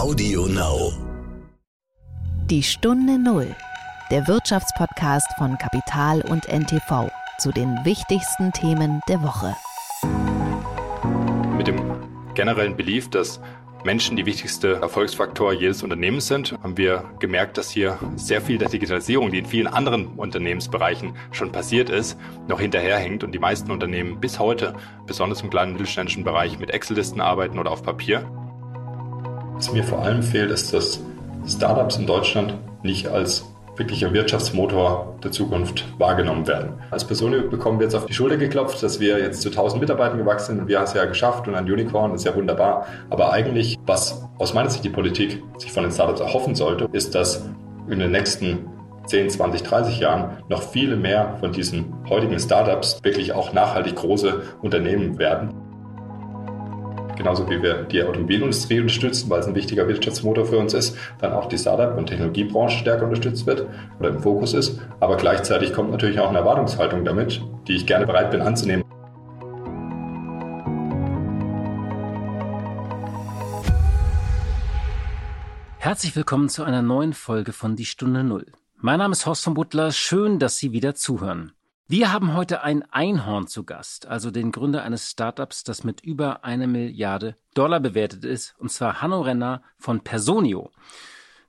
Audio Now. Die Stunde Null, der Wirtschaftspodcast von Kapital und NTV zu den wichtigsten Themen der Woche. Mit dem generellen Belief, dass Menschen die wichtigste Erfolgsfaktor jedes Unternehmens sind, haben wir gemerkt, dass hier sehr viel der Digitalisierung, die in vielen anderen Unternehmensbereichen schon passiert ist, noch hinterherhängt und die meisten Unternehmen bis heute, besonders im kleinen mittelständischen Bereich, mit Excel-Listen arbeiten oder auf Papier. Was mir vor allem fehlt, ist, dass Startups in Deutschland nicht als wirklicher Wirtschaftsmotor der Zukunft wahrgenommen werden. Als Person bekommen wir jetzt auf die Schulter geklopft, dass wir jetzt zu 1000 Mitarbeitern gewachsen sind und wir haben es ja geschafft und ein Unicorn ist ja wunderbar. Aber eigentlich, was aus meiner Sicht die Politik sich von den Startups erhoffen sollte, ist, dass in den nächsten 10, 20, 30 Jahren noch viele mehr von diesen heutigen Startups wirklich auch nachhaltig große Unternehmen werden genauso wie wir die Automobilindustrie unterstützen, weil es ein wichtiger Wirtschaftsmotor für uns ist, dann auch die Startup- und Technologiebranche stärker unterstützt wird oder im Fokus ist. Aber gleichzeitig kommt natürlich auch eine Erwartungshaltung damit, die ich gerne bereit bin anzunehmen. Herzlich willkommen zu einer neuen Folge von Die Stunde Null. Mein Name ist Horst von Butler. Schön, dass Sie wieder zuhören. Wir haben heute ein Einhorn zu Gast, also den Gründer eines Startups, das mit über eine Milliarde Dollar bewertet ist, und zwar Hanno Renner von Personio.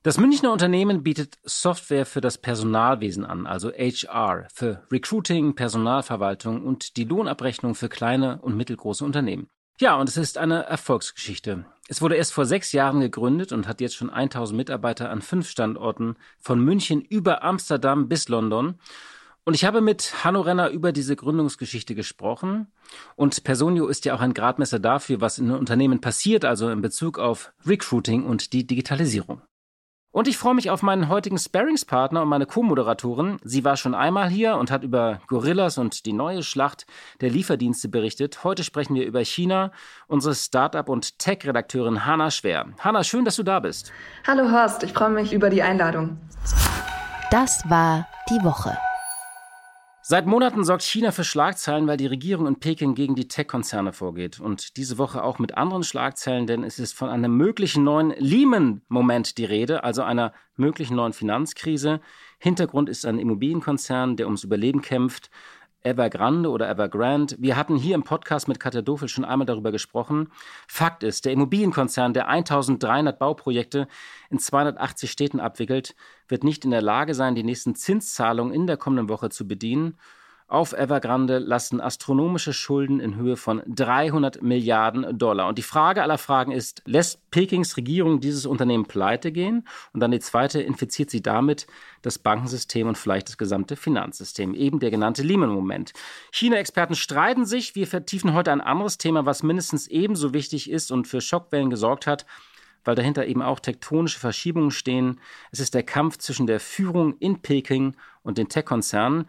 Das Münchner Unternehmen bietet Software für das Personalwesen an, also HR, für Recruiting, Personalverwaltung und die Lohnabrechnung für kleine und mittelgroße Unternehmen. Ja, und es ist eine Erfolgsgeschichte. Es wurde erst vor sechs Jahren gegründet und hat jetzt schon 1000 Mitarbeiter an fünf Standorten von München über Amsterdam bis London. Und ich habe mit Hanno Renner über diese Gründungsgeschichte gesprochen. Und Personio ist ja auch ein Gradmesser dafür, was in Unternehmen passiert, also in Bezug auf Recruiting und die Digitalisierung. Und ich freue mich auf meinen heutigen Sparringspartner und meine Co-Moderatorin. Sie war schon einmal hier und hat über Gorillas und die neue Schlacht der Lieferdienste berichtet. Heute sprechen wir über China. Unsere Startup- und Tech-Redakteurin Hanna Schwer. Hanna, schön, dass du da bist. Hallo Horst, ich freue mich über die Einladung. Das war die Woche. Seit Monaten sorgt China für Schlagzeilen, weil die Regierung in Peking gegen die Tech-Konzerne vorgeht. Und diese Woche auch mit anderen Schlagzeilen, denn es ist von einem möglichen neuen Lehman-Moment die Rede, also einer möglichen neuen Finanzkrise. Hintergrund ist ein Immobilienkonzern, der ums Überleben kämpft. Evergrande oder Evergrande. Wir hatten hier im Podcast mit Katja Dofel schon einmal darüber gesprochen. Fakt ist, der Immobilienkonzern, der 1300 Bauprojekte in 280 Städten abwickelt, wird nicht in der Lage sein, die nächsten Zinszahlungen in der kommenden Woche zu bedienen. Auf Evergrande lasten astronomische Schulden in Höhe von 300 Milliarden Dollar. Und die Frage aller Fragen ist, lässt Pekings Regierung dieses Unternehmen pleite gehen? Und dann die zweite, infiziert sie damit das Bankensystem und vielleicht das gesamte Finanzsystem? Eben der genannte Lehman-Moment. China-Experten streiten sich. Wir vertiefen heute ein anderes Thema, was mindestens ebenso wichtig ist und für Schockwellen gesorgt hat weil dahinter eben auch tektonische Verschiebungen stehen. Es ist der Kampf zwischen der Führung in Peking und den Tech-Konzernen.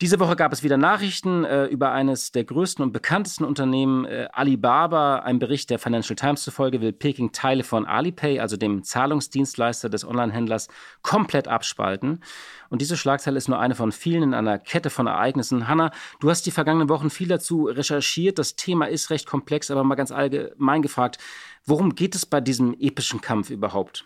Diese Woche gab es wieder Nachrichten äh, über eines der größten und bekanntesten Unternehmen, äh, Alibaba. Ein Bericht der Financial Times zufolge will Peking Teile von Alipay, also dem Zahlungsdienstleister des Onlinehändlers, komplett abspalten. Und diese Schlagzeile ist nur eine von vielen in einer Kette von Ereignissen. Hanna, du hast die vergangenen Wochen viel dazu recherchiert. Das Thema ist recht komplex, aber mal ganz allgemein gefragt, worum geht es bei diesem epischen Kampf überhaupt?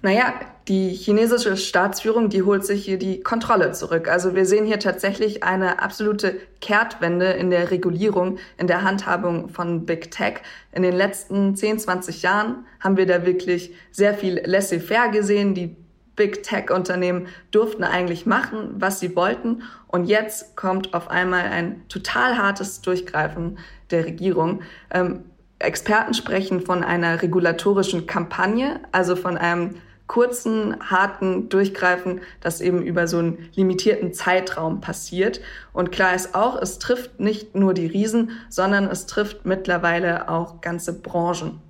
Naja, die chinesische Staatsführung, die holt sich hier die Kontrolle zurück. Also wir sehen hier tatsächlich eine absolute Kehrtwende in der Regulierung, in der Handhabung von Big Tech. In den letzten 10, 20 Jahren haben wir da wirklich sehr viel laissez-faire gesehen. Die Big Tech-Unternehmen durften eigentlich machen, was sie wollten. Und jetzt kommt auf einmal ein total hartes Durchgreifen der Regierung. Ähm, Experten sprechen von einer regulatorischen Kampagne, also von einem kurzen, harten Durchgreifen, das eben über so einen limitierten Zeitraum passiert. Und klar ist auch, es trifft nicht nur die Riesen, sondern es trifft mittlerweile auch ganze Branchen.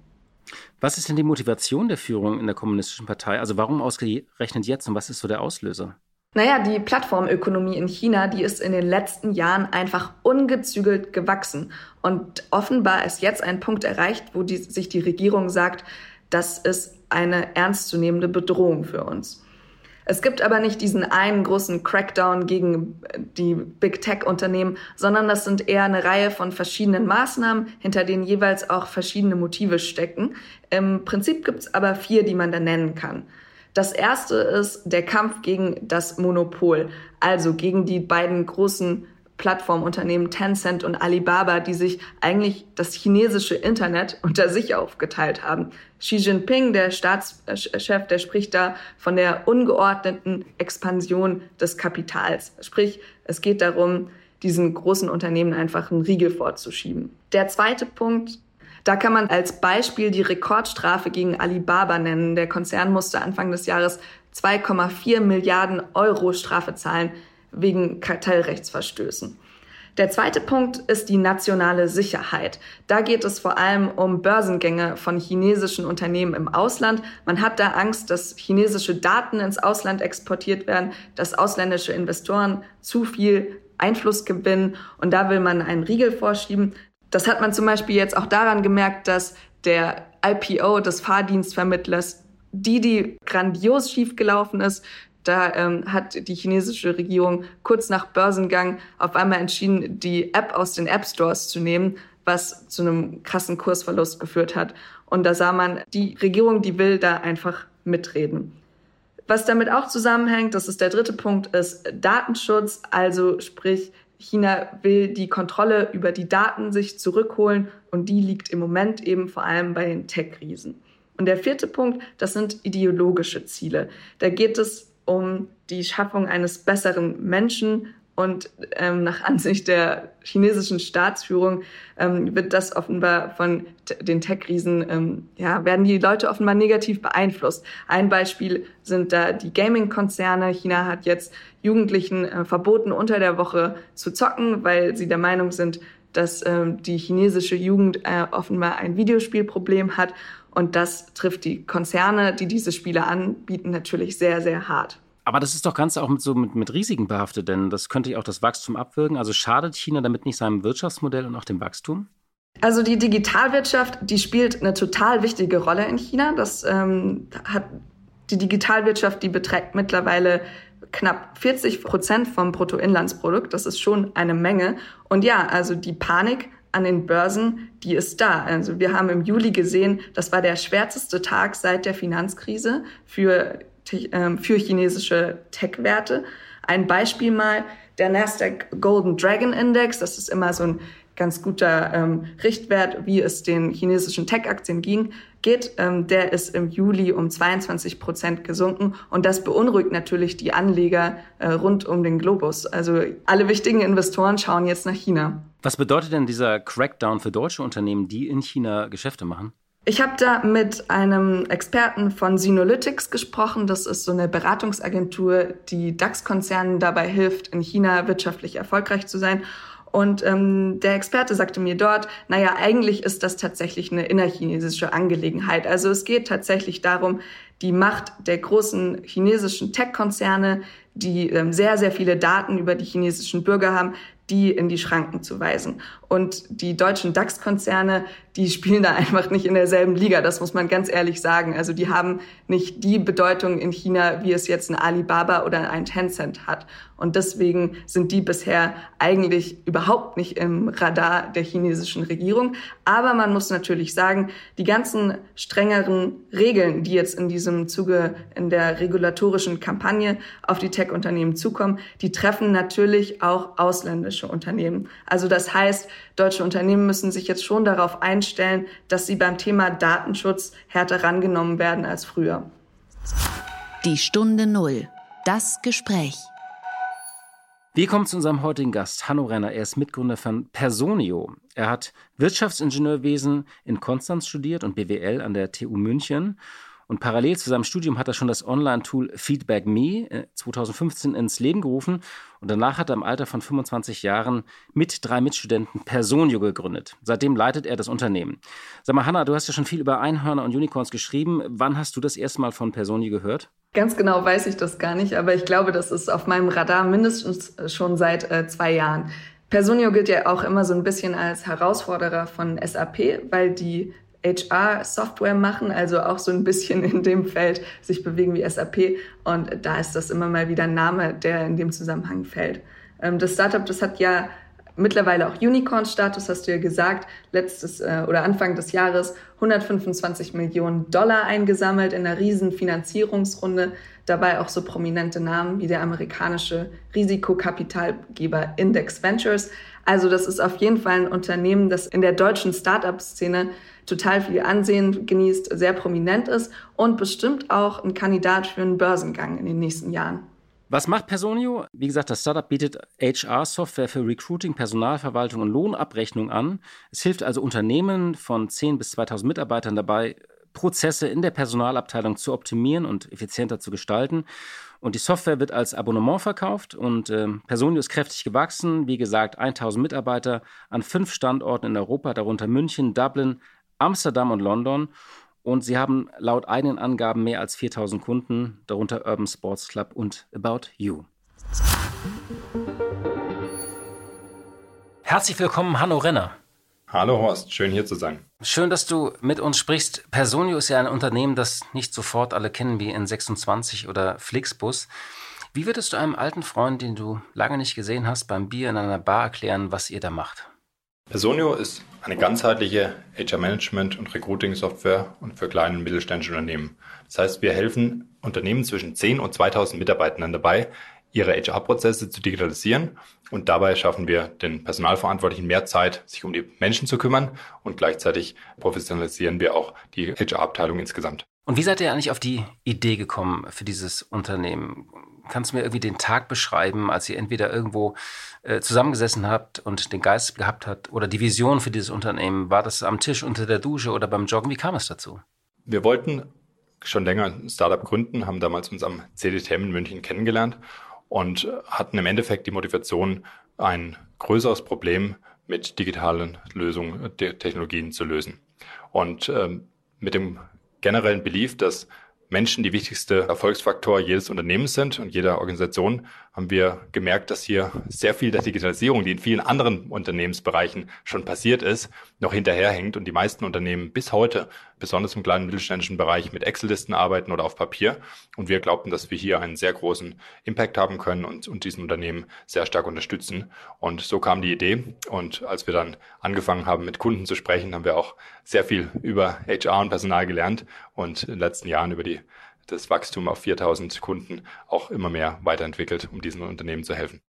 Was ist denn die Motivation der Führung in der Kommunistischen Partei? Also warum ausgerechnet jetzt und was ist so der Auslöser? Naja, die Plattformökonomie in China, die ist in den letzten Jahren einfach ungezügelt gewachsen. Und offenbar ist jetzt ein Punkt erreicht, wo die, sich die Regierung sagt, das ist eine ernstzunehmende Bedrohung für uns. Es gibt aber nicht diesen einen großen Crackdown gegen die Big Tech-Unternehmen, sondern das sind eher eine Reihe von verschiedenen Maßnahmen, hinter denen jeweils auch verschiedene Motive stecken. Im Prinzip gibt es aber vier, die man da nennen kann. Das erste ist der Kampf gegen das Monopol, also gegen die beiden großen Plattformunternehmen Tencent und Alibaba, die sich eigentlich das chinesische Internet unter sich aufgeteilt haben. Xi Jinping, der Staatschef, der spricht da von der ungeordneten Expansion des Kapitals. Sprich, es geht darum, diesen großen Unternehmen einfach einen Riegel vorzuschieben. Der zweite Punkt, da kann man als Beispiel die Rekordstrafe gegen Alibaba nennen. Der Konzern musste Anfang des Jahres 2,4 Milliarden Euro Strafe zahlen wegen Kartellrechtsverstößen. Der zweite Punkt ist die nationale Sicherheit. Da geht es vor allem um Börsengänge von chinesischen Unternehmen im Ausland. Man hat da Angst, dass chinesische Daten ins Ausland exportiert werden, dass ausländische Investoren zu viel Einfluss gewinnen und da will man einen Riegel vorschieben. Das hat man zum Beispiel jetzt auch daran gemerkt, dass der IPO des Fahrdienstvermittlers Didi grandios schiefgelaufen ist. Da ähm, hat die chinesische Regierung kurz nach Börsengang auf einmal entschieden, die App aus den App Stores zu nehmen, was zu einem krassen Kursverlust geführt hat. Und da sah man, die Regierung, die will da einfach mitreden. Was damit auch zusammenhängt, das ist der dritte Punkt, ist Datenschutz. Also sprich, China will die Kontrolle über die Daten sich zurückholen und die liegt im Moment eben vor allem bei den Tech-Riesen. Und der vierte Punkt, das sind ideologische Ziele. Da geht es um die Schaffung eines besseren Menschen. Und ähm, nach Ansicht der chinesischen Staatsführung ähm, wird das offenbar von den Tech-Riesen, ähm, ja, werden die Leute offenbar negativ beeinflusst. Ein Beispiel sind da die Gaming-Konzerne. China hat jetzt Jugendlichen äh, verboten, unter der Woche zu zocken, weil sie der Meinung sind, dass ähm, die chinesische Jugend äh, offenbar ein Videospielproblem hat. Und das trifft die Konzerne, die diese Spiele anbieten, natürlich sehr, sehr hart. Aber das ist doch ganz auch mit so mit, mit Risiken behaftet, denn das könnte ja auch das Wachstum abwirken. Also schadet China damit nicht seinem Wirtschaftsmodell und auch dem Wachstum? Also die Digitalwirtschaft, die spielt eine total wichtige Rolle in China. Das ähm, hat die Digitalwirtschaft, die beträgt mittlerweile knapp 40 Prozent vom Bruttoinlandsprodukt. Das ist schon eine Menge. Und ja, also die Panik an den Börsen, die ist da. Also wir haben im Juli gesehen, das war der schwärzeste Tag seit der Finanzkrise für, ähm, für chinesische Tech-Werte. Ein Beispiel mal, der Nasdaq Golden Dragon Index, das ist immer so ein ganz guter ähm, Richtwert, wie es den chinesischen Tech-Aktien ging, geht. Ähm, der ist im Juli um 22 Prozent gesunken und das beunruhigt natürlich die Anleger äh, rund um den Globus. Also alle wichtigen Investoren schauen jetzt nach China. Was bedeutet denn dieser Crackdown für deutsche Unternehmen, die in China Geschäfte machen? Ich habe da mit einem Experten von Synolytics gesprochen. Das ist so eine Beratungsagentur, die DAX-Konzernen dabei hilft, in China wirtschaftlich erfolgreich zu sein. Und ähm, der Experte sagte mir dort, naja, eigentlich ist das tatsächlich eine innerchinesische Angelegenheit. Also es geht tatsächlich darum, die Macht der großen chinesischen Tech-Konzerne, die ähm, sehr, sehr viele Daten über die chinesischen Bürger haben, die in die Schranken zu weisen. Und die deutschen DAX-Konzerne, die spielen da einfach nicht in derselben Liga. Das muss man ganz ehrlich sagen. Also die haben nicht die Bedeutung in China, wie es jetzt ein Alibaba oder ein Tencent hat. Und deswegen sind die bisher eigentlich überhaupt nicht im Radar der chinesischen Regierung. Aber man muss natürlich sagen, die ganzen strengeren Regeln, die jetzt in diesem Zuge in der regulatorischen Kampagne auf die Tech-Unternehmen zukommen, die treffen natürlich auch ausländische Unternehmen. Also das heißt, deutsche Unternehmen müssen sich jetzt schon darauf einstellen, dass sie beim Thema Datenschutz härter rangenommen werden als früher. Die Stunde Null. Das Gespräch. Wir kommen zu unserem heutigen Gast, Hanno Renner. Er ist Mitgründer von Personio. Er hat Wirtschaftsingenieurwesen in Konstanz studiert und BWL an der TU München und parallel zu seinem Studium hat er schon das Online-Tool Feedback Me 2015 äh, ins Leben gerufen. Und danach hat er im Alter von 25 Jahren mit drei Mitstudenten Personio gegründet. Seitdem leitet er das Unternehmen. Sag mal, Hanna, du hast ja schon viel über Einhörner und Unicorns geschrieben. Wann hast du das erste Mal von Personio gehört? Ganz genau weiß ich das gar nicht, aber ich glaube, das ist auf meinem Radar mindestens schon seit äh, zwei Jahren. Personio gilt ja auch immer so ein bisschen als Herausforderer von SAP, weil die HR-Software machen, also auch so ein bisschen in dem Feld sich bewegen wie SAP. Und da ist das immer mal wieder ein Name, der in dem Zusammenhang fällt. Ähm, das Startup, das hat ja mittlerweile auch Unicorn-Status, hast du ja gesagt, letztes äh, oder Anfang des Jahres 125 Millionen Dollar eingesammelt in einer riesen Finanzierungsrunde. Dabei auch so prominente Namen wie der amerikanische Risikokapitalgeber Index Ventures. Also das ist auf jeden Fall ein Unternehmen, das in der deutschen Startup-Szene total viel Ansehen genießt, sehr prominent ist und bestimmt auch ein Kandidat für einen Börsengang in den nächsten Jahren. Was macht Personio? Wie gesagt, das Startup bietet HR-Software für Recruiting, Personalverwaltung und Lohnabrechnung an. Es hilft also Unternehmen von 10 bis 2000 Mitarbeitern dabei, Prozesse in der Personalabteilung zu optimieren und effizienter zu gestalten. Und die Software wird als Abonnement verkauft und äh, Personio ist kräftig gewachsen. Wie gesagt, 1000 Mitarbeiter an fünf Standorten in Europa, darunter München, Dublin, Amsterdam und London. Und sie haben laut eigenen Angaben mehr als 4000 Kunden, darunter Urban Sports Club und About You. Herzlich willkommen, Hanno Renner. Hallo Horst, schön hier zu sein. Schön, dass du mit uns sprichst. Personio ist ja ein Unternehmen, das nicht sofort alle kennen wie N26 oder Flixbus. Wie würdest du einem alten Freund, den du lange nicht gesehen hast, beim Bier in einer Bar erklären, was ihr da macht? Personio ist eine ganzheitliche HR-Management- und Recruiting-Software und für kleine und mittelständische Unternehmen. Das heißt, wir helfen Unternehmen zwischen 10 und 2000 Mitarbeitern dabei, ihre HR-Prozesse zu digitalisieren und dabei schaffen wir den Personalverantwortlichen mehr Zeit, sich um die Menschen zu kümmern und gleichzeitig professionalisieren wir auch die HR-Abteilung insgesamt. Und wie seid ihr eigentlich auf die Idee gekommen für dieses Unternehmen? Kannst du mir irgendwie den Tag beschreiben, als ihr entweder irgendwo äh, zusammengesessen habt und den Geist gehabt habt oder die Vision für dieses Unternehmen? War das am Tisch unter der Dusche oder beim Joggen? Wie kam es dazu? Wir wollten schon länger ein Startup gründen, haben damals uns am CDTM in München kennengelernt und hatten im Endeffekt die Motivation, ein größeres Problem mit digitalen Lösungen, Technologien zu lösen. Und ähm, mit dem generellen Belief, dass Menschen die wichtigste Erfolgsfaktor jedes Unternehmens sind und jeder Organisation, haben wir gemerkt, dass hier sehr viel der Digitalisierung, die in vielen anderen Unternehmensbereichen schon passiert ist, noch hinterherhängt und die meisten Unternehmen bis heute, besonders im kleinen mittelständischen Bereich, mit Excel-Listen arbeiten oder auf Papier. Und wir glaubten, dass wir hier einen sehr großen Impact haben können und, und diesen Unternehmen sehr stark unterstützen. Und so kam die Idee. Und als wir dann angefangen haben, mit Kunden zu sprechen, haben wir auch sehr viel über HR und Personal gelernt und in den letzten Jahren über die das Wachstum auf 4000 Kunden auch immer mehr weiterentwickelt, um diesen Unternehmen zu helfen.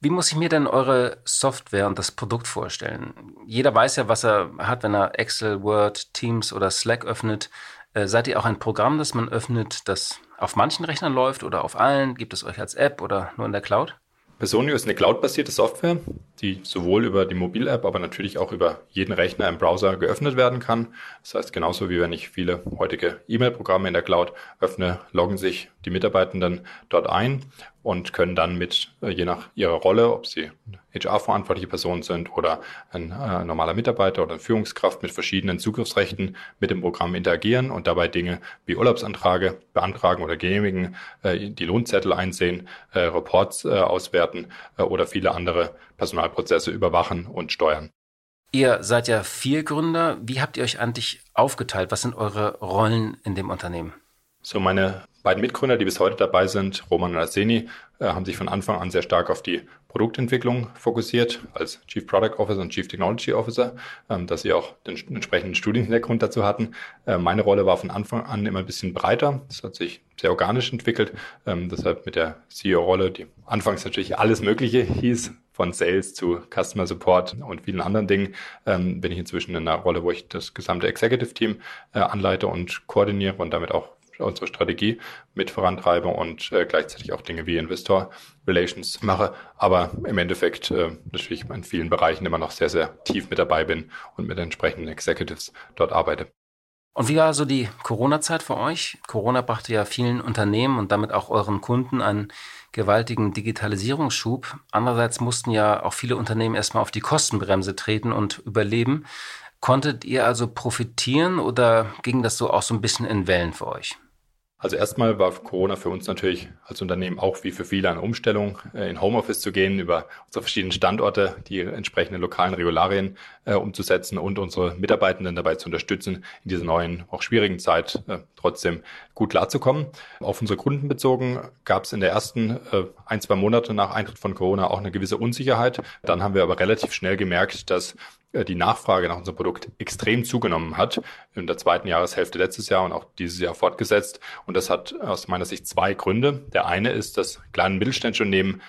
Wie muss ich mir denn eure Software und das Produkt vorstellen? Jeder weiß ja, was er hat, wenn er Excel, Word, Teams oder Slack öffnet. Äh, seid ihr auch ein Programm, das man öffnet, das auf manchen Rechnern läuft oder auf allen? Gibt es euch als App oder nur in der Cloud? Personio ist eine cloud-basierte Software, die sowohl über die Mobil-App, aber natürlich auch über jeden Rechner im Browser geöffnet werden kann. Das heißt, genauso wie wenn ich viele heutige E-Mail-Programme in der Cloud öffne, loggen sich die Mitarbeitenden dort ein und können dann mit, äh, je nach ihrer Rolle, ob sie HR-verantwortliche Person sind oder ein äh, normaler Mitarbeiter oder Führungskraft mit verschiedenen Zugriffsrechten mit dem Programm interagieren und dabei Dinge wie Urlaubsanträge beantragen oder genehmigen, äh, die Lohnzettel einsehen, äh, Reports äh, auswerten äh, oder viele andere Personalprozesse überwachen und steuern. Ihr seid ja vier Gründer. Wie habt ihr euch eigentlich aufgeteilt? Was sind eure Rollen in dem Unternehmen? So, meine beiden Mitgründer, die bis heute dabei sind, Roman und Arseni, äh, haben sich von Anfang an sehr stark auf die Produktentwicklung fokussiert als Chief Product Officer und Chief Technology Officer, ähm, dass sie auch den entsprechenden Studienhintergrund dazu hatten. Äh, meine Rolle war von Anfang an immer ein bisschen breiter. Das hat sich sehr organisch entwickelt. Ähm, deshalb mit der CEO-Rolle, die anfangs natürlich alles Mögliche hieß, von Sales zu Customer Support und vielen anderen Dingen, ähm, bin ich inzwischen in einer Rolle, wo ich das gesamte Executive Team äh, anleite und koordiniere und damit auch unsere Strategie mit vorantreibe und äh, gleichzeitig auch Dinge wie Investor Relations mache, aber im Endeffekt äh, natürlich in vielen Bereichen immer noch sehr, sehr tief mit dabei bin und mit entsprechenden Executives dort arbeite. Und wie war so die Corona-Zeit für euch? Corona brachte ja vielen Unternehmen und damit auch euren Kunden einen gewaltigen Digitalisierungsschub. Andererseits mussten ja auch viele Unternehmen erstmal auf die Kostenbremse treten und überleben. Konntet ihr also profitieren oder ging das so auch so ein bisschen in Wellen für euch? Also erstmal war Corona für uns natürlich als Unternehmen auch wie für viele eine Umstellung, äh, in Homeoffice zu gehen, über unsere verschiedenen Standorte die entsprechenden lokalen Regularien äh, umzusetzen und unsere Mitarbeitenden dabei zu unterstützen, in dieser neuen, auch schwierigen Zeit äh, trotzdem gut klarzukommen. Auf unsere Kunden bezogen gab es in der ersten äh, ein, zwei Monate nach Eintritt von Corona auch eine gewisse Unsicherheit. Dann haben wir aber relativ schnell gemerkt, dass äh, die Nachfrage nach unserem Produkt extrem zugenommen hat in der zweiten Jahreshälfte letztes Jahr und auch dieses Jahr fortgesetzt. Und das hat aus meiner Sicht zwei Gründe. Der eine ist, dass kleine mittelständische Unternehmen,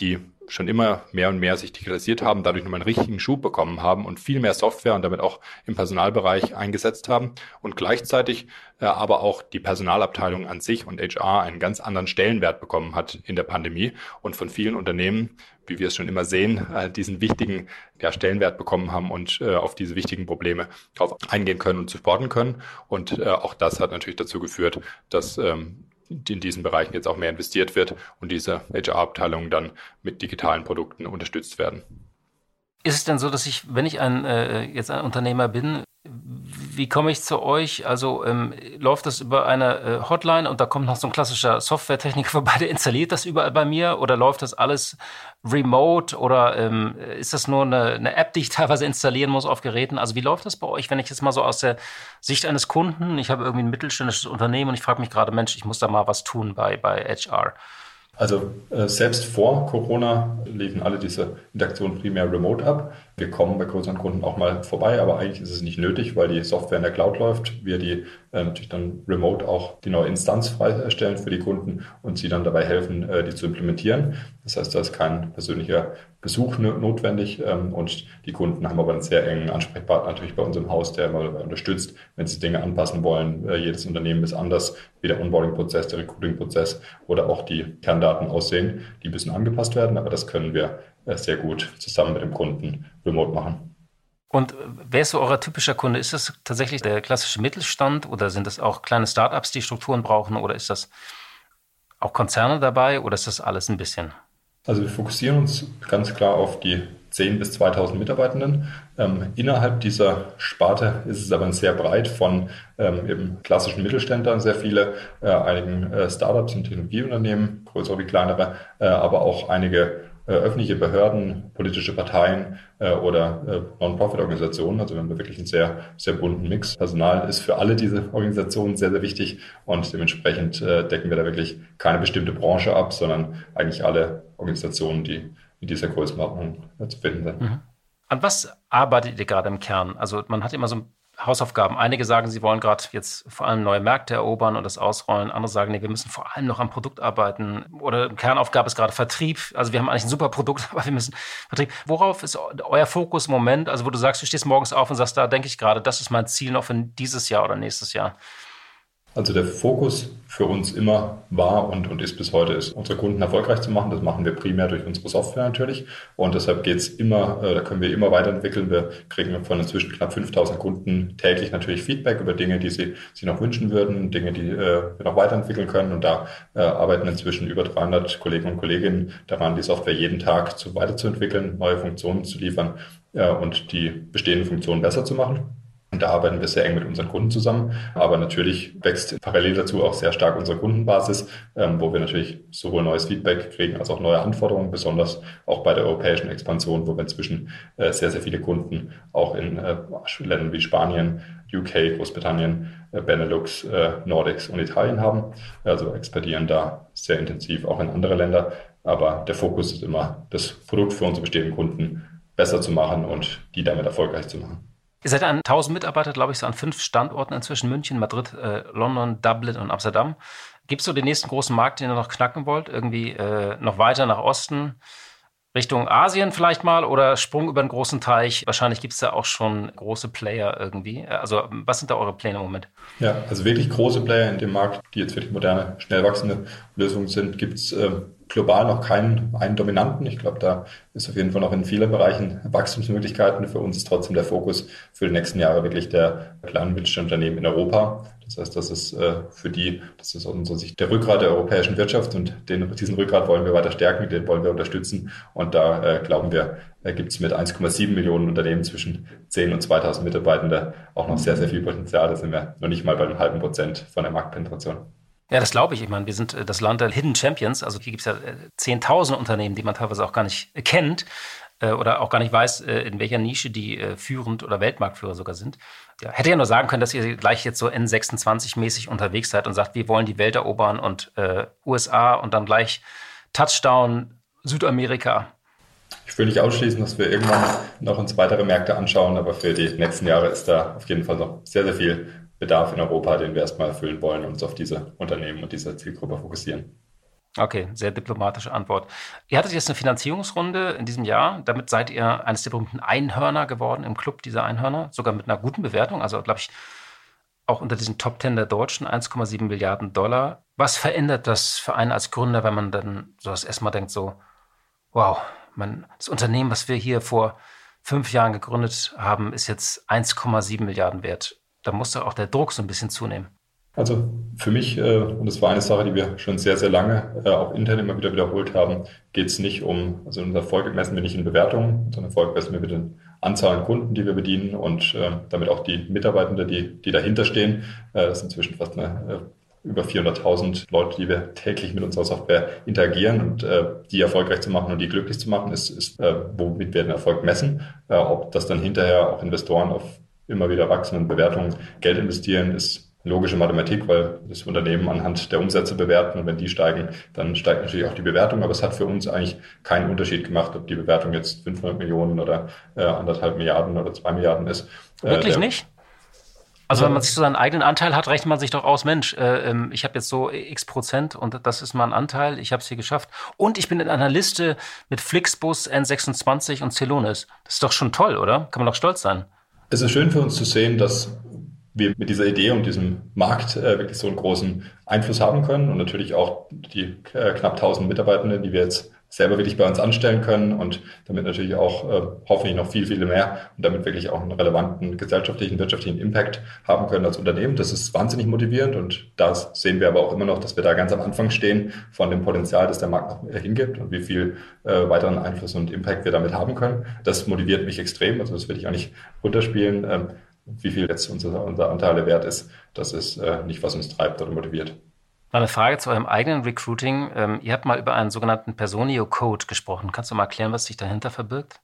die schon immer mehr und mehr sich digitalisiert haben, dadurch nochmal einen richtigen Schub bekommen haben und viel mehr Software und damit auch im Personalbereich eingesetzt haben und gleichzeitig äh, aber auch die Personalabteilung an sich und HR einen ganz anderen Stellenwert bekommen hat in der Pandemie und von vielen Unternehmen, wie wir es schon immer sehen, äh, diesen wichtigen ja, Stellenwert bekommen haben und äh, auf diese wichtigen Probleme drauf eingehen können und supporten können. Und äh, auch das hat natürlich dazu geführt, dass ähm, in diesen Bereichen jetzt auch mehr investiert wird und diese HR-Abteilungen dann mit digitalen Produkten unterstützt werden. Ist es denn so, dass ich, wenn ich ein, äh, jetzt ein Unternehmer bin, wie komme ich zu euch? Also ähm, läuft das über eine äh, Hotline und da kommt noch so ein klassischer Softwaretechniker vorbei, der installiert das überall bei mir oder läuft das alles remote oder ähm, ist das nur eine, eine, App, die ich teilweise installieren muss auf Geräten? Also wie läuft das bei euch, wenn ich jetzt mal so aus der Sicht eines Kunden, ich habe irgendwie ein mittelständisches Unternehmen und ich frage mich gerade, Mensch, ich muss da mal was tun bei, bei HR. Also äh, selbst vor Corona liefen alle diese Interaktionen primär remote ab. Wir kommen bei größeren Kunden auch mal vorbei, aber eigentlich ist es nicht nötig, weil die Software in der Cloud läuft. Wir die äh, natürlich dann remote auch die neue Instanz freistellen für die Kunden und sie dann dabei helfen, äh, die zu implementieren. Das heißt, da ist kein persönlicher Besuch notwendig ähm, und die Kunden haben aber einen sehr engen Ansprechpartner natürlich bei uns im Haus, der immer dabei unterstützt, wenn sie Dinge anpassen wollen. Äh, jedes Unternehmen ist anders, wie der Onboarding-Prozess, der Recruiting-Prozess oder auch die Kerndaten aussehen. Die müssen angepasst werden, aber das können wir sehr gut zusammen mit dem Kunden remote machen. Und wer ist so euer typischer Kunde? Ist das tatsächlich der klassische Mittelstand oder sind das auch kleine Startups, die Strukturen brauchen oder ist das auch Konzerne dabei oder ist das alles ein bisschen? Also wir fokussieren uns ganz klar auf die 10 bis 2000 Mitarbeitenden. Ähm, innerhalb dieser Sparte ist es aber sehr breit von ähm, eben klassischen Mittelständlern, sehr viele, äh, einigen äh, Startups und Technologieunternehmen, größere wie kleinere, äh, aber auch einige äh, öffentliche Behörden, politische Parteien äh, oder äh, Non-Profit-Organisationen. Also wir haben wirklich einen sehr, sehr bunten Mix. Personal ist für alle diese Organisationen sehr, sehr wichtig und dementsprechend äh, decken wir da wirklich keine bestimmte Branche ab, sondern eigentlich alle Organisationen, die in dieser Größenordnung äh, zu finden sind. Mhm. An was arbeitet ihr gerade im Kern? Also man hat immer so ein Hausaufgaben. Einige sagen, sie wollen gerade jetzt vor allem neue Märkte erobern und das ausrollen. Andere sagen, nee, wir müssen vor allem noch am Produkt arbeiten. Oder Kernaufgabe ist gerade Vertrieb. Also wir haben eigentlich ein super Produkt, aber wir müssen Vertrieb. Worauf ist euer Fokus im Moment? Also wo du sagst, du stehst morgens auf und sagst, da denke ich gerade, das ist mein Ziel noch für dieses Jahr oder nächstes Jahr. Also der Fokus für uns immer war und, und ist bis heute ist, unsere Kunden erfolgreich zu machen. Das machen wir primär durch unsere Software natürlich. Und deshalb geht's immer, äh, da können wir immer weiterentwickeln. Wir kriegen von inzwischen knapp 5000 Kunden täglich natürlich Feedback über Dinge, die sie sich noch wünschen würden, Dinge, die äh, wir noch weiterentwickeln können. Und da äh, arbeiten inzwischen über 300 Kollegen und Kolleginnen daran, die Software jeden Tag zu, weiterzuentwickeln, neue Funktionen zu liefern äh, und die bestehenden Funktionen besser zu machen. Und da arbeiten wir sehr eng mit unseren Kunden zusammen. Aber natürlich wächst parallel dazu auch sehr stark unsere Kundenbasis, ähm, wo wir natürlich sowohl neues Feedback kriegen als auch neue Anforderungen, besonders auch bei der europäischen Expansion, wo wir inzwischen äh, sehr, sehr viele Kunden auch in äh, Ländern wie Spanien, UK, Großbritannien, äh, Benelux, Nordics und Italien haben. Also expandieren da sehr intensiv auch in andere Länder. Aber der Fokus ist immer, das Produkt für unsere bestehenden Kunden besser zu machen und die damit erfolgreich zu machen. Ihr seid an 1000 Mitarbeiter, glaube ich, so an fünf Standorten inzwischen: München, Madrid, äh, London, Dublin und Amsterdam. Gibt es so den nächsten großen Markt, den ihr noch knacken wollt? Irgendwie äh, noch weiter nach Osten? Richtung Asien vielleicht mal oder Sprung über einen großen Teich. Wahrscheinlich gibt es da auch schon große Player irgendwie. Also was sind da eure Pläne im Moment? Ja, also wirklich große Player in dem Markt, die jetzt wirklich moderne, schnell wachsende Lösungen sind, gibt es äh, global noch keinen einen Dominanten. Ich glaube, da ist auf jeden Fall noch in vielen Bereichen Wachstumsmöglichkeiten. Für uns ist trotzdem der Fokus für die nächsten Jahre wirklich der kleinen Mittelständlerunternehmen in Europa. Das heißt, das ist äh, für die, das ist aus unserer Sicht der Rückgrat der europäischen Wirtschaft und den, diesen Rückgrat wollen wir weiter stärken, den wollen wir unterstützen. Und da äh, glauben wir, äh, gibt es mit 1,7 Millionen Unternehmen zwischen 10 und 2000 Mitarbeitende auch noch sehr, sehr viel Potenzial. Da sind wir noch nicht mal bei einem halben Prozent von der Marktpenetration. Ja, das glaube ich. Ich meine, wir sind äh, das Land der Hidden Champions. Also hier gibt es ja äh, zehntausend Unternehmen, die man teilweise auch gar nicht kennt äh, oder auch gar nicht weiß, in welcher Nische die führend oder Weltmarktführer sogar sind. Ja, hätte ja nur sagen können, dass ihr gleich jetzt so N26-mäßig unterwegs seid und sagt, wir wollen die Welt erobern und äh, USA und dann gleich Touchdown Südamerika. Ich will nicht ausschließen, dass wir irgendwann noch uns weitere Märkte anschauen, aber für die nächsten Jahre ist da auf jeden Fall noch sehr, sehr viel Bedarf in Europa, den wir erstmal erfüllen wollen und uns auf diese Unternehmen und diese Zielgruppe fokussieren. Okay, sehr diplomatische Antwort. Ihr hattet jetzt eine Finanzierungsrunde in diesem Jahr. Damit seid ihr eines der berühmten Einhörner geworden im Club dieser Einhörner, sogar mit einer guten Bewertung. Also, glaube ich, auch unter diesen Top Ten der Deutschen 1,7 Milliarden Dollar. Was verändert das für einen als Gründer, wenn man dann so das erstmal denkt, so, wow, man, das Unternehmen, was wir hier vor fünf Jahren gegründet haben, ist jetzt 1,7 Milliarden wert. Da muss doch auch der Druck so ein bisschen zunehmen. Also für mich, äh, und das war eine Sache, die wir schon sehr, sehr lange äh, auch intern immer wieder wiederholt haben, geht es nicht um, also unser Erfolg messen wir nicht in Bewertungen, unseren Erfolg messen wir mit den Anzahl an Kunden, die wir bedienen und äh, damit auch die Mitarbeitenden, die, die dahinter stehen. Das sind inzwischen fast eine über 400.000 Leute, die wir täglich mit unserer Software interagieren und die erfolgreich zu machen und die glücklich zu machen, ist, ist womit wir den Erfolg messen. Ob das dann hinterher auch Investoren auf immer wieder wachsenden Bewertungen Geld investieren, ist logische Mathematik, weil das Unternehmen anhand der Umsätze bewerten und wenn die steigen, dann steigt natürlich auch die Bewertung. Aber es hat für uns eigentlich keinen Unterschied gemacht, ob die Bewertung jetzt 500 Millionen oder äh, anderthalb Milliarden oder zwei Milliarden ist. Wirklich äh, nicht? Also wenn man sich so seinen eigenen Anteil hat, rechnet man sich doch aus, Mensch, äh, ähm, ich habe jetzt so x Prozent und das ist mein Anteil, ich habe es hier geschafft. Und ich bin in einer Liste mit Flixbus, N26 und Celonis. Das ist doch schon toll, oder? Kann man doch stolz sein. Es ist schön für uns zu sehen, dass wir mit dieser Idee und diesem Markt äh, wirklich so einen großen Einfluss haben können und natürlich auch die äh, knapp 1000 Mitarbeitenden, die wir jetzt selber wirklich bei uns anstellen können und damit natürlich auch äh, hoffentlich noch viel, viele mehr und damit wirklich auch einen relevanten gesellschaftlichen, wirtschaftlichen Impact haben können als Unternehmen. Das ist wahnsinnig motivierend und das sehen wir aber auch immer noch, dass wir da ganz am Anfang stehen von dem Potenzial, das der Markt noch hingibt und wie viel äh, weiteren Einfluss und Impact wir damit haben können. Das motiviert mich extrem, also das will ich auch nicht runterspielen. Ähm, wie viel jetzt unser, unser Anteil wert ist, das ist äh, nicht, was uns treibt oder motiviert. Mal eine Frage zu eurem eigenen Recruiting. Ähm, ihr habt mal über einen sogenannten Personio Code gesprochen. Kannst du mal erklären, was sich dahinter verbirgt?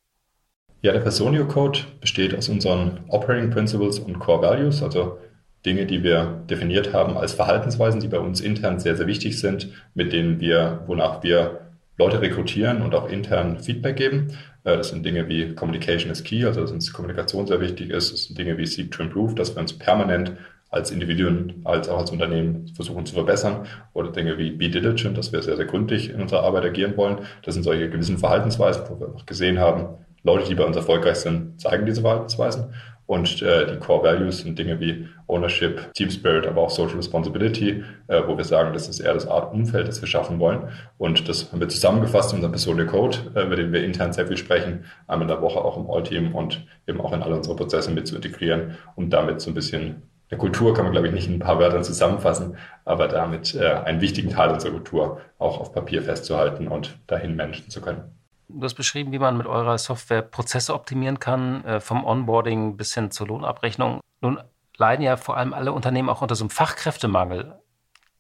Ja, der Personio Code besteht aus unseren Operating Principles und Core Values, also Dinge, die wir definiert haben als Verhaltensweisen, die bei uns intern sehr, sehr wichtig sind, mit denen wir, wonach wir Leute rekrutieren und auch intern Feedback geben. Äh, das sind Dinge wie Communication is Key, also dass uns Kommunikation sehr wichtig ist. Das sind Dinge wie Seek to Improve, dass wir uns permanent als Individuen als auch als Unternehmen versuchen zu verbessern oder Dinge wie Be Diligent, dass wir sehr, sehr gründlich in unserer Arbeit agieren wollen. Das sind solche gewissen Verhaltensweisen, wo wir einfach gesehen haben, Leute, die bei uns erfolgreich sind, zeigen diese Verhaltensweisen. Und äh, die Core Values sind Dinge wie Ownership, Team Spirit, aber auch Social Responsibility, äh, wo wir sagen, das ist eher das Art Umfeld, das wir schaffen wollen. Und das haben wir zusammengefasst in unserem Persona Code, äh, über den wir intern sehr viel sprechen, einmal in der Woche auch im All-Team und eben auch in alle unsere Prozesse mit zu integrieren, um damit so ein bisschen eine Kultur kann man, glaube ich, nicht in ein paar Wörtern zusammenfassen, aber damit äh, einen wichtigen Teil unserer Kultur auch auf Papier festzuhalten und dahin managen zu können. Du hast beschrieben, wie man mit eurer Software Prozesse optimieren kann, äh, vom Onboarding bis hin zur Lohnabrechnung. Nun leiden ja vor allem alle Unternehmen auch unter so einem Fachkräftemangel.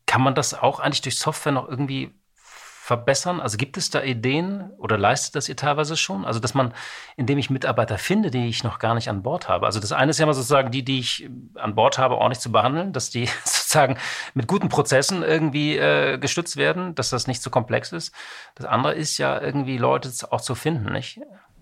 Kann man das auch eigentlich durch Software noch irgendwie verbessern? Also gibt es da Ideen oder leistet das ihr teilweise schon? Also dass man, indem ich Mitarbeiter finde, die ich noch gar nicht an Bord habe. Also das eine ist ja mal sozusagen die, die ich an Bord habe, ordentlich zu behandeln, dass die sozusagen mit guten Prozessen irgendwie äh, gestützt werden, dass das nicht zu komplex ist. Das andere ist ja irgendwie Leute auch zu finden, nicht?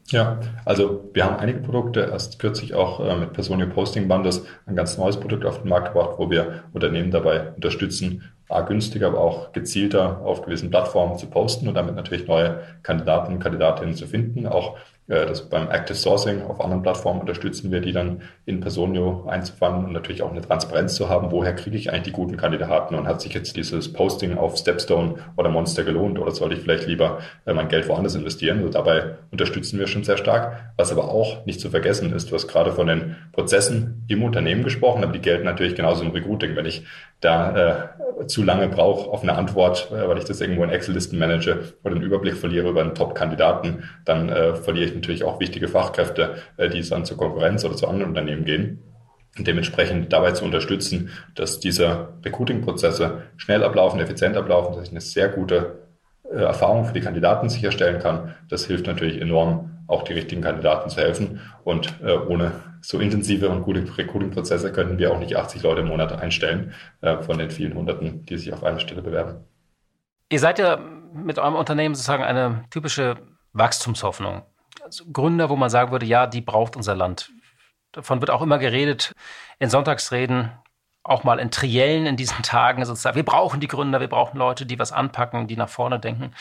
Ja, also wir haben einige Produkte, erst kürzlich auch äh, mit Personio Posting Bundles ein ganz neues Produkt auf den Markt gebracht, wo wir Unternehmen dabei unterstützen, A, günstiger, aber auch gezielter auf gewissen Plattformen zu posten und damit natürlich neue Kandidaten und Kandidatinnen zu finden. Auch äh, das beim Active Sourcing auf anderen Plattformen unterstützen wir, die dann in Personio einzufangen und natürlich auch eine Transparenz zu haben, woher kriege ich eigentlich die guten Kandidaten und hat sich jetzt dieses Posting auf Stepstone oder Monster gelohnt oder soll ich vielleicht lieber äh, mein Geld woanders investieren? Also dabei unterstützen wir schon sehr stark. Was aber auch nicht zu vergessen ist, du hast gerade von den Prozessen im Unternehmen gesprochen, aber die gelten natürlich genauso im Recruiting. Wenn ich da äh, zu lange brauche auf eine Antwort, äh, weil ich das irgendwo in Excel-Listen manage oder einen Überblick verliere über einen Top-Kandidaten, dann äh, verliere ich natürlich auch wichtige Fachkräfte, äh, die dann zur Konkurrenz oder zu anderen Unternehmen gehen. und dementsprechend dabei zu unterstützen, dass diese Recruiting-Prozesse schnell ablaufen, effizient ablaufen, dass ich eine sehr gute äh, Erfahrung für die Kandidaten sicherstellen kann. Das hilft natürlich enorm, auch die richtigen Kandidaten zu helfen. Und äh, ohne so intensive und gute Recruiting-Prozesse könnten wir auch nicht 80 Leute im Monat einstellen äh, von den vielen Hunderten, die sich auf eine Stelle bewerben. Ihr seid ja mit eurem Unternehmen sozusagen eine typische Wachstumshoffnung. Also Gründer, wo man sagen würde, ja, die braucht unser Land. Davon wird auch immer geredet in Sonntagsreden, auch mal in Triellen in diesen Tagen sozusagen. Wir brauchen die Gründer, wir brauchen Leute, die was anpacken, die nach vorne denken.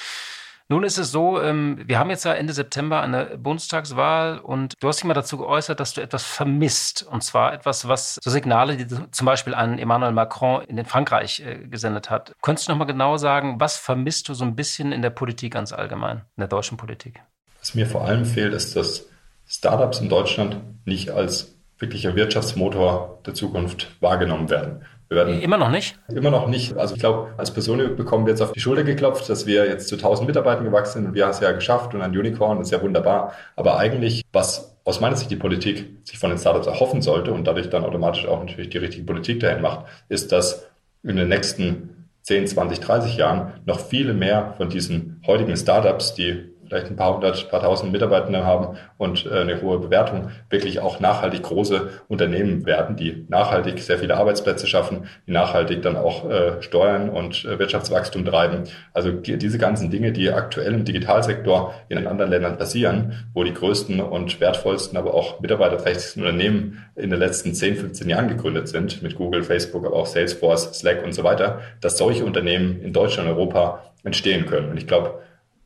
Nun ist es so, ähm, wir haben jetzt ja Ende September eine Bundestagswahl und du hast dich mal dazu geäußert, dass du etwas vermisst. Und zwar etwas, was so Signale, die zum Beispiel an Emmanuel Macron in Frankreich äh, gesendet hat. Könntest du noch mal genau sagen, was vermisst du so ein bisschen in der Politik ganz allgemein, in der deutschen Politik? Was mir vor allem fehlt, ist, dass Startups in Deutschland nicht als wirklicher Wirtschaftsmotor der Zukunft wahrgenommen werden. Werden immer noch nicht? Immer noch nicht. Also ich glaube, als Person bekommen wir jetzt auf die Schulter geklopft, dass wir jetzt zu 1000 Mitarbeitern gewachsen sind und wir haben es ja geschafft und ein Unicorn ist ja wunderbar. Aber eigentlich, was aus meiner Sicht die Politik sich von den Startups erhoffen sollte und dadurch dann automatisch auch natürlich die richtige Politik dahin macht, ist, dass in den nächsten 10, 20, 30 Jahren noch viele mehr von diesen heutigen Startups, die vielleicht ein paar hundert, paar tausend Mitarbeitende haben und äh, eine hohe Bewertung, wirklich auch nachhaltig große Unternehmen werden, die nachhaltig sehr viele Arbeitsplätze schaffen, die nachhaltig dann auch äh, Steuern und äh, Wirtschaftswachstum treiben. Also diese ganzen Dinge, die aktuell im Digitalsektor in anderen Ländern passieren, wo die größten und wertvollsten, aber auch mitarbeiterträchtigsten Unternehmen in den letzten 10, 15 Jahren gegründet sind, mit Google, Facebook, aber auch Salesforce, Slack und so weiter, dass solche Unternehmen in Deutschland und Europa entstehen können. Und ich glaube,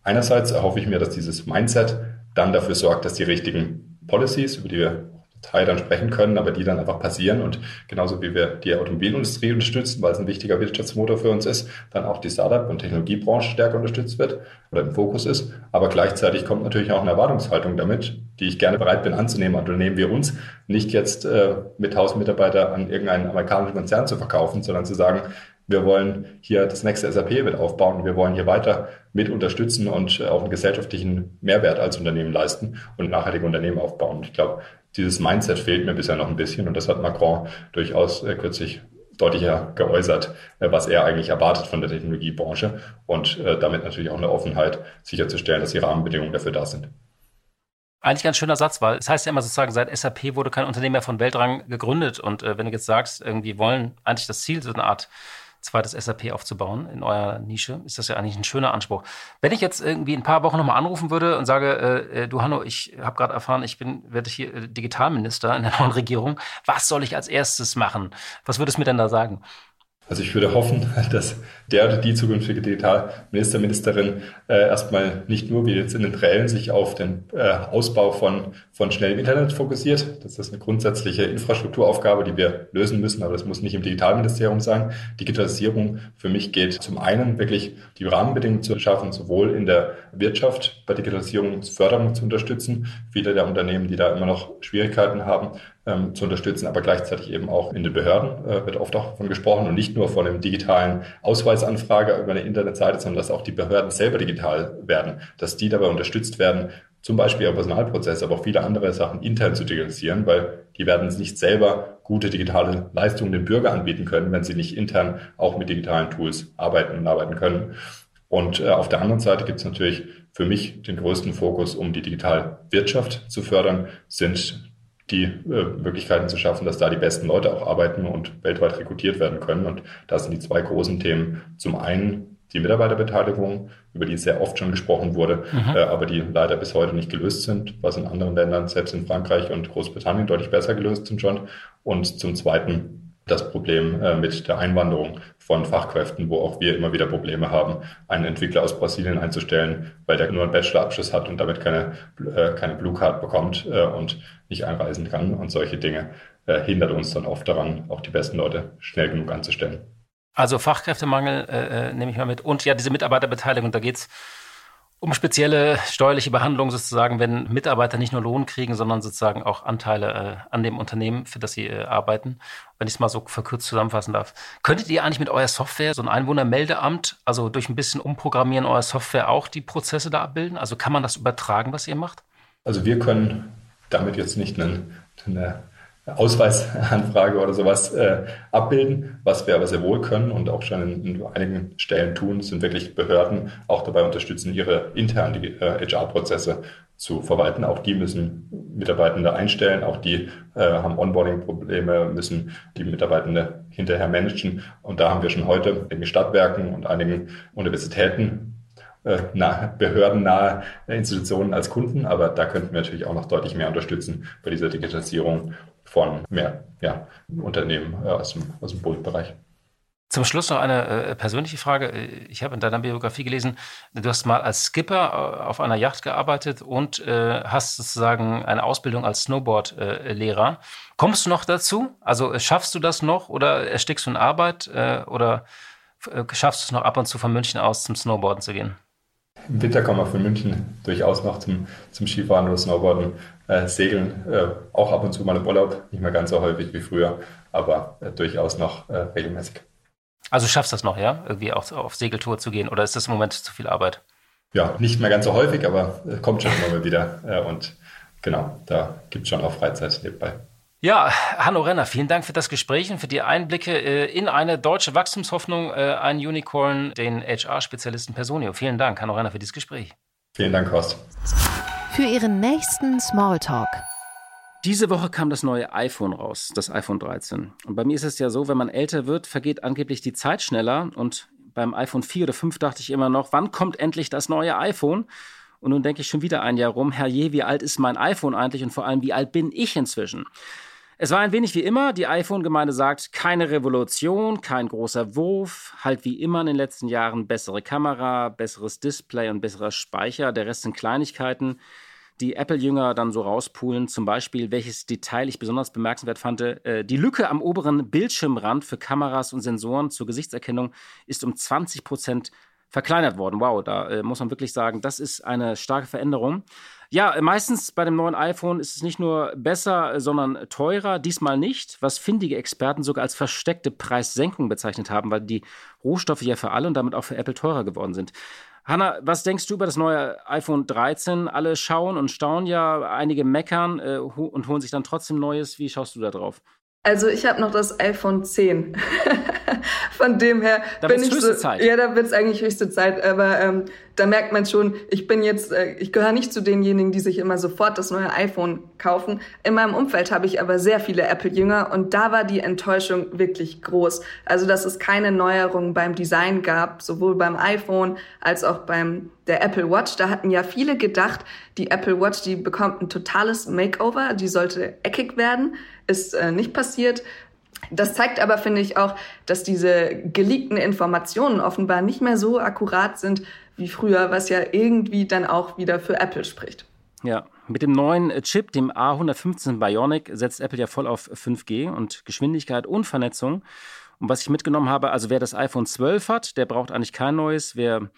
Einerseits erhoffe ich mir, dass dieses Mindset dann dafür sorgt, dass die richtigen Policies, über die wir Teil dann sprechen können, aber die dann einfach passieren und genauso wie wir die Automobilindustrie unterstützen, weil es ein wichtiger Wirtschaftsmotor für uns ist, dann auch die Startup- und Technologiebranche stärker unterstützt wird oder im Fokus ist. Aber gleichzeitig kommt natürlich auch eine Erwartungshaltung damit, die ich gerne bereit bin anzunehmen. Und nehmen wir uns nicht jetzt äh, mit 1000 Mitarbeitern an irgendeinen amerikanischen Konzern zu verkaufen, sondern zu sagen, wir wollen hier das nächste SAP mit aufbauen. Wir wollen hier weiter mit unterstützen und äh, auch einen gesellschaftlichen Mehrwert als Unternehmen leisten und nachhaltige Unternehmen aufbauen. Ich glaube, dieses Mindset fehlt mir bisher noch ein bisschen und das hat Macron durchaus äh, kürzlich deutlicher geäußert, äh, was er eigentlich erwartet von der Technologiebranche und damit natürlich auch eine Offenheit sicherzustellen, dass die Rahmenbedingungen dafür da sind. Eigentlich ganz schöner Satz, weil es heißt ja immer sozusagen, seit SAP wurde kein Unternehmen mehr von Weltrang gegründet. Und wenn du jetzt sagst, irgendwie wollen eigentlich das Ziel, so eine Art zweites SAP aufzubauen in eurer Nische, ist das ja eigentlich ein schöner Anspruch. Wenn ich jetzt irgendwie ein paar Wochen nochmal anrufen würde und sage, äh, äh du Hanno, ich habe gerade erfahren, ich bin, werde hier äh, Digitalminister in der neuen Regierung, was soll ich als erstes machen? Was würdest du mir denn da sagen? Also ich würde hoffen, dass der oder die zukünftige Digitalminister, Ministerin äh, erstmal nicht nur wie jetzt in den Trällen sich auf den äh, Ausbau von, von schnellem Internet fokussiert. Das ist eine grundsätzliche Infrastrukturaufgabe, die wir lösen müssen, aber das muss nicht im Digitalministerium sein. Digitalisierung für mich geht zum einen wirklich die Rahmenbedingungen zu schaffen, sowohl in der Wirtschaft bei Digitalisierungsförderung zu unterstützen. Viele der Unternehmen, die da immer noch Schwierigkeiten haben, ähm, zu unterstützen, aber gleichzeitig eben auch in den Behörden äh, wird oft auch davon gesprochen und nicht nur von einem digitalen Ausweisanfrage über eine Internetseite, sondern dass auch die Behörden selber digital werden, dass die dabei unterstützt werden, zum Beispiel ihre Personalprozesse, aber auch viele andere Sachen intern zu digitalisieren, weil die werden nicht selber gute digitale Leistungen den Bürger anbieten können, wenn sie nicht intern auch mit digitalen Tools arbeiten und arbeiten können. Und äh, auf der anderen Seite gibt es natürlich für mich den größten Fokus, um die Digitalwirtschaft zu fördern, sind die äh, Möglichkeiten zu schaffen, dass da die besten Leute auch arbeiten und weltweit rekrutiert werden können. Und das sind die zwei großen Themen. Zum einen die Mitarbeiterbeteiligung, über die sehr oft schon gesprochen wurde, mhm. äh, aber die leider bis heute nicht gelöst sind, was in anderen Ländern, selbst in Frankreich und Großbritannien, deutlich besser gelöst sind schon. Und zum Zweiten das Problem äh, mit der Einwanderung von Fachkräften, wo auch wir immer wieder Probleme haben, einen Entwickler aus Brasilien einzustellen, weil der nur einen Bachelorabschluss hat und damit keine, äh, keine Blue Card bekommt äh, und nicht einreisen kann. Und solche Dinge äh, hindert uns dann oft daran, auch die besten Leute schnell genug anzustellen. Also Fachkräftemangel äh, äh, nehme ich mal mit. Und ja, diese Mitarbeiterbeteiligung, da geht's um spezielle steuerliche Behandlung sozusagen, wenn Mitarbeiter nicht nur Lohn kriegen, sondern sozusagen auch Anteile äh, an dem Unternehmen, für das sie äh, arbeiten. Wenn ich es mal so verkürzt zusammenfassen darf. Könntet ihr eigentlich mit eurer Software, so ein Einwohnermeldeamt, also durch ein bisschen Umprogrammieren eurer Software auch die Prozesse da abbilden? Also kann man das übertragen, was ihr macht? Also wir können damit jetzt nicht einen, eine Ausweisanfrage oder sowas äh, abbilden. Was wir aber sehr wohl können und auch schon in, in, einigen Stellen tun, sind wirklich Behörden auch dabei unterstützen, ihre internen äh, HR-Prozesse zu verwalten. Auch die müssen Mitarbeitende einstellen, auch die äh, haben Onboarding-Probleme, müssen die Mitarbeitende hinterher managen. Und da haben wir schon heute in den Stadtwerken und einigen Universitäten äh, nah, behördennahe Institutionen als Kunden, aber da könnten wir natürlich auch noch deutlich mehr unterstützen bei dieser Digitalisierung von mehr ja, Unternehmen äh, aus dem, aus dem Bundbereich. Zum Schluss noch eine äh, persönliche Frage. Ich habe in deiner Biografie gelesen, du hast mal als Skipper äh, auf einer Yacht gearbeitet und äh, hast sozusagen eine Ausbildung als Snowboard-Lehrer. Äh, Kommst du noch dazu? Also äh, schaffst du das noch oder erstickst du in Arbeit äh, oder schaffst du es noch ab und zu von München aus zum Snowboarden zu gehen? Im Winter kann man von München durchaus noch zum, zum Skifahren oder Snowboarden äh, segeln. Äh, auch ab und zu mal im Urlaub, nicht mehr ganz so häufig wie früher, aber äh, durchaus noch äh, regelmäßig. Also schaffst du das noch, ja? Irgendwie auf, auf Segeltour zu gehen oder ist das im Moment zu viel Arbeit? Ja, nicht mehr ganz so häufig, aber kommt schon immer mal wieder. Äh, und genau, da gibt es schon auch Freizeit nebenbei. Ja, Hanno Renner, vielen Dank für das Gespräch und für die Einblicke äh, in eine deutsche Wachstumshoffnung, äh, ein Unicorn, den HR-Spezialisten Personio. Vielen Dank, Hanno Renner, für dieses Gespräch. Vielen Dank, Horst. Für Ihren nächsten Smalltalk. Diese Woche kam das neue iPhone raus, das iPhone 13. Und bei mir ist es ja so, wenn man älter wird, vergeht angeblich die Zeit schneller. Und beim iPhone 4 oder 5 dachte ich immer noch, wann kommt endlich das neue iPhone? Und nun denke ich schon wieder ein Jahr rum, Herrje, wie alt ist mein iPhone eigentlich und vor allem, wie alt bin ich inzwischen? Es war ein wenig wie immer. Die iPhone-Gemeinde sagt, keine Revolution, kein großer Wurf, halt wie immer in den letzten Jahren bessere Kamera, besseres Display und besserer Speicher. Der Rest sind Kleinigkeiten, die Apple-Jünger dann so rauspulen. Zum Beispiel, welches Detail ich besonders bemerkenswert fand, äh, die Lücke am oberen Bildschirmrand für Kameras und Sensoren zur Gesichtserkennung ist um 20 Prozent verkleinert worden. Wow, da äh, muss man wirklich sagen, das ist eine starke Veränderung. Ja, äh, meistens bei dem neuen iPhone ist es nicht nur besser, äh, sondern teurer. Diesmal nicht, was findige Experten sogar als versteckte Preissenkung bezeichnet haben, weil die Rohstoffe ja für alle und damit auch für Apple teurer geworden sind. Hanna, was denkst du über das neue iPhone 13? Alle schauen und staunen ja, einige meckern äh, und holen sich dann trotzdem Neues. Wie schaust du da drauf? Also ich habe noch das iPhone 10. Von dem her da bin ich höchste so, Zeit. ja, da wird es eigentlich höchste Zeit. Aber ähm, da merkt man schon, ich bin jetzt, äh, ich gehöre nicht zu denjenigen, die sich immer sofort das neue iPhone kaufen. In meinem Umfeld habe ich aber sehr viele Apple-Jünger und da war die Enttäuschung wirklich groß. Also dass es keine Neuerungen beim Design gab, sowohl beim iPhone als auch beim der Apple Watch. Da hatten ja viele gedacht, die Apple Watch, die bekommt ein totales Makeover, die sollte eckig werden ist äh, nicht passiert. Das zeigt aber, finde ich, auch, dass diese geleakten Informationen offenbar nicht mehr so akkurat sind wie früher, was ja irgendwie dann auch wieder für Apple spricht. Ja, mit dem neuen Chip, dem A115 Bionic, setzt Apple ja voll auf 5G und Geschwindigkeit und Vernetzung. Und was ich mitgenommen habe, also wer das iPhone 12 hat, der braucht eigentlich kein neues. Wer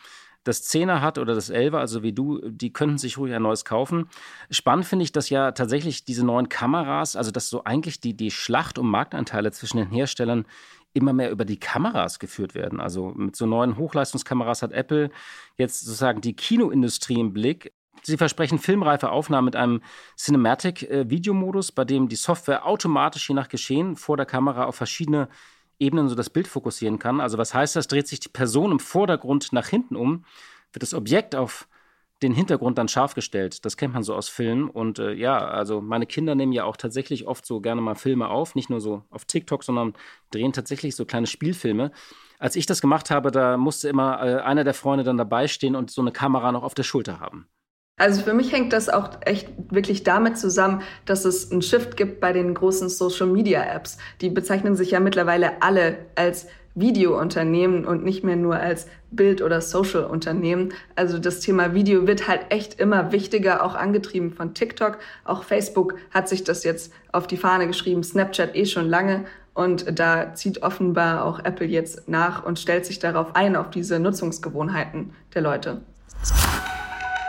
das Zehner hat oder das Elfer, also wie du, die könnten sich ruhig ein neues kaufen. Spannend finde ich, dass ja tatsächlich diese neuen Kameras, also dass so eigentlich die, die Schlacht um Marktanteile zwischen den Herstellern immer mehr über die Kameras geführt werden. Also mit so neuen Hochleistungskameras hat Apple jetzt sozusagen die Kinoindustrie im Blick. Sie versprechen filmreife Aufnahmen mit einem Cinematic-Videomodus, bei dem die Software automatisch je nach Geschehen vor der Kamera auf verschiedene Ebenen so das Bild fokussieren kann. Also was heißt das? Dreht sich die Person im Vordergrund nach hinten um, wird das Objekt auf den Hintergrund dann scharf gestellt. Das kennt man so aus Filmen. Und äh, ja, also meine Kinder nehmen ja auch tatsächlich oft so gerne mal Filme auf, nicht nur so auf TikTok, sondern drehen tatsächlich so kleine Spielfilme. Als ich das gemacht habe, da musste immer äh, einer der Freunde dann dabei stehen und so eine Kamera noch auf der Schulter haben. Also für mich hängt das auch echt wirklich damit zusammen, dass es einen Shift gibt bei den großen Social Media Apps. Die bezeichnen sich ja mittlerweile alle als Videounternehmen und nicht mehr nur als Bild- oder Social-Unternehmen. Also das Thema Video wird halt echt immer wichtiger, auch angetrieben von TikTok. Auch Facebook hat sich das jetzt auf die Fahne geschrieben, Snapchat eh schon lange. Und da zieht offenbar auch Apple jetzt nach und stellt sich darauf ein, auf diese Nutzungsgewohnheiten der Leute.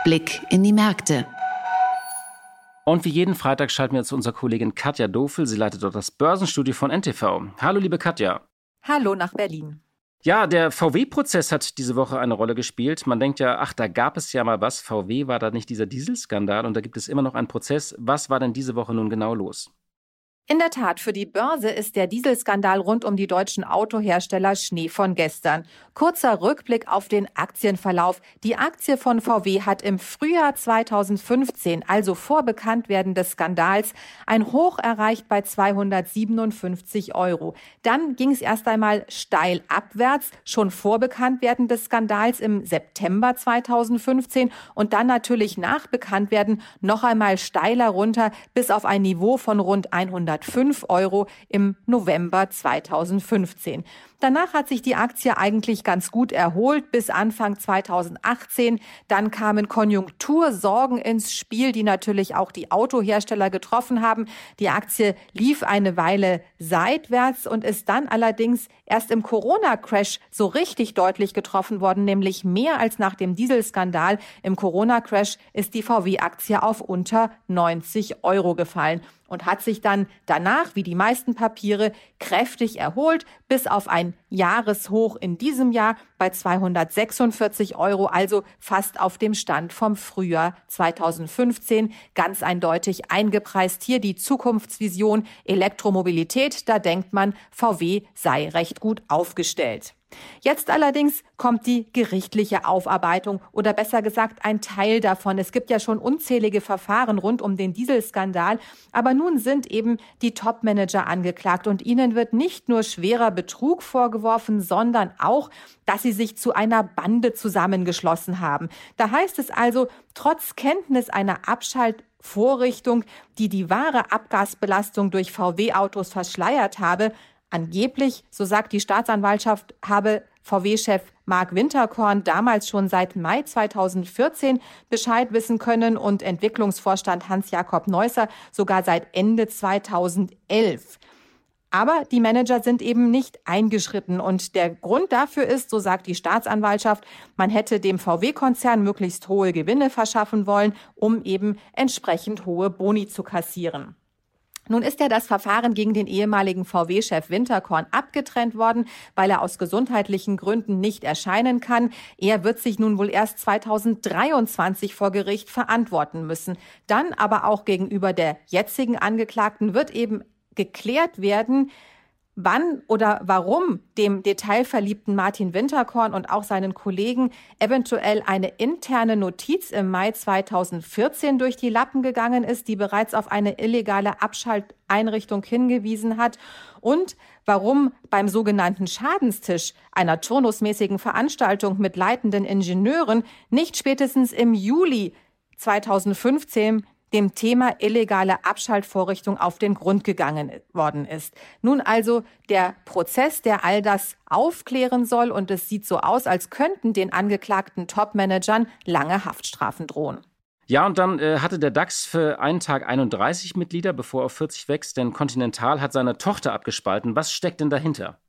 Blick in die Märkte. Und wie jeden Freitag schalten wir zu unserer Kollegin Katja Dofel. Sie leitet dort das Börsenstudio von NTV. Hallo, liebe Katja. Hallo nach Berlin. Ja, der VW-Prozess hat diese Woche eine Rolle gespielt. Man denkt ja, ach, da gab es ja mal was. VW war da nicht dieser Dieselskandal und da gibt es immer noch einen Prozess. Was war denn diese Woche nun genau los? In der Tat, für die Börse ist der Dieselskandal rund um die deutschen Autohersteller Schnee von gestern. Kurzer Rückblick auf den Aktienverlauf. Die Aktie von VW hat im Frühjahr 2015, also vor Bekanntwerden des Skandals, ein Hoch erreicht bei 257 Euro. Dann ging es erst einmal steil abwärts, schon vor Bekanntwerden des Skandals im September 2015 und dann natürlich nach Bekanntwerden noch einmal steiler runter bis auf ein Niveau von rund 100 105 Euro im November 2015. Danach hat sich die Aktie eigentlich ganz gut erholt bis Anfang 2018. Dann kamen Konjunktursorgen ins Spiel, die natürlich auch die Autohersteller getroffen haben. Die Aktie lief eine Weile seitwärts und ist dann allerdings erst im Corona-Crash so richtig deutlich getroffen worden, nämlich mehr als nach dem Dieselskandal. Im Corona-Crash ist die VW-Aktie auf unter 90 Euro gefallen und hat sich dann danach, wie die meisten Papiere, kräftig erholt, bis auf ein Jahreshoch in diesem Jahr bei 246 Euro, also fast auf dem Stand vom Frühjahr 2015. Ganz eindeutig eingepreist hier die Zukunftsvision Elektromobilität. Da denkt man, VW sei recht gut aufgestellt. Jetzt allerdings kommt die gerichtliche Aufarbeitung oder besser gesagt ein Teil davon. Es gibt ja schon unzählige Verfahren rund um den Dieselskandal, aber nun sind eben die Topmanager angeklagt und ihnen wird nicht nur schwerer Betrug vorgeworfen, sondern auch, dass sie sich zu einer Bande zusammengeschlossen haben. Da heißt es also, trotz Kenntnis einer Abschaltvorrichtung, die die wahre Abgasbelastung durch VW-Autos verschleiert habe, Angeblich, so sagt die Staatsanwaltschaft, habe VW-Chef Mark Winterkorn damals schon seit Mai 2014 Bescheid wissen können und Entwicklungsvorstand Hans-Jakob Neusser sogar seit Ende 2011. Aber die Manager sind eben nicht eingeschritten. Und der Grund dafür ist, so sagt die Staatsanwaltschaft, man hätte dem VW-Konzern möglichst hohe Gewinne verschaffen wollen, um eben entsprechend hohe Boni zu kassieren. Nun ist ja das Verfahren gegen den ehemaligen VW-Chef Winterkorn abgetrennt worden, weil er aus gesundheitlichen Gründen nicht erscheinen kann. Er wird sich nun wohl erst 2023 vor Gericht verantworten müssen. Dann aber auch gegenüber der jetzigen Angeklagten wird eben geklärt werden, wann oder warum dem detailverliebten Martin Winterkorn und auch seinen Kollegen eventuell eine interne Notiz im Mai 2014 durch die Lappen gegangen ist, die bereits auf eine illegale Abschalteinrichtung hingewiesen hat? Und warum beim sogenannten Schadenstisch einer turnusmäßigen Veranstaltung mit leitenden Ingenieuren nicht spätestens im Juli 2015 dem Thema illegale Abschaltvorrichtung auf den Grund gegangen worden ist. Nun also der Prozess, der all das aufklären soll und es sieht so aus, als könnten den angeklagten Topmanagern lange Haftstrafen drohen. Ja, und dann äh, hatte der DAX für einen Tag 31 Mitglieder, bevor er auf 40 wächst, denn Continental hat seine Tochter abgespalten. Was steckt denn dahinter?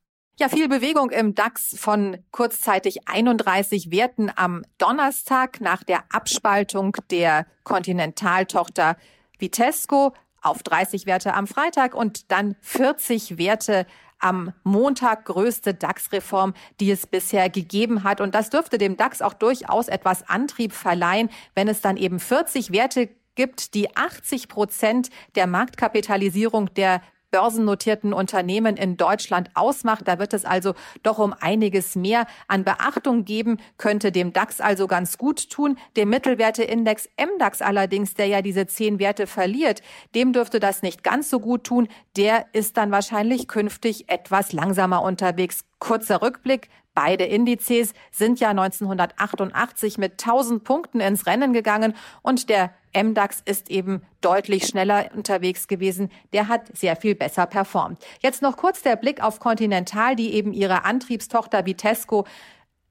Ja, viel Bewegung im DAX von kurzzeitig 31 Werten am Donnerstag nach der Abspaltung der Kontinentaltochter Vitesco auf 30 Werte am Freitag und dann 40 Werte am Montag größte DAX-Reform, die es bisher gegeben hat. Und das dürfte dem DAX auch durchaus etwas Antrieb verleihen, wenn es dann eben 40 Werte gibt, die 80 Prozent der Marktkapitalisierung der börsennotierten Unternehmen in Deutschland ausmacht. Da wird es also doch um einiges mehr an Beachtung geben, könnte dem DAX also ganz gut tun. Dem Mittelwerteindex MDAX allerdings, der ja diese zehn Werte verliert, dem dürfte das nicht ganz so gut tun. Der ist dann wahrscheinlich künftig etwas langsamer unterwegs. Kurzer Rückblick. Beide Indizes sind ja 1988 mit 1000 Punkten ins Rennen gegangen und der MDAX ist eben deutlich schneller unterwegs gewesen. Der hat sehr viel besser performt. Jetzt noch kurz der Blick auf Continental, die eben ihre Antriebstochter Vitesco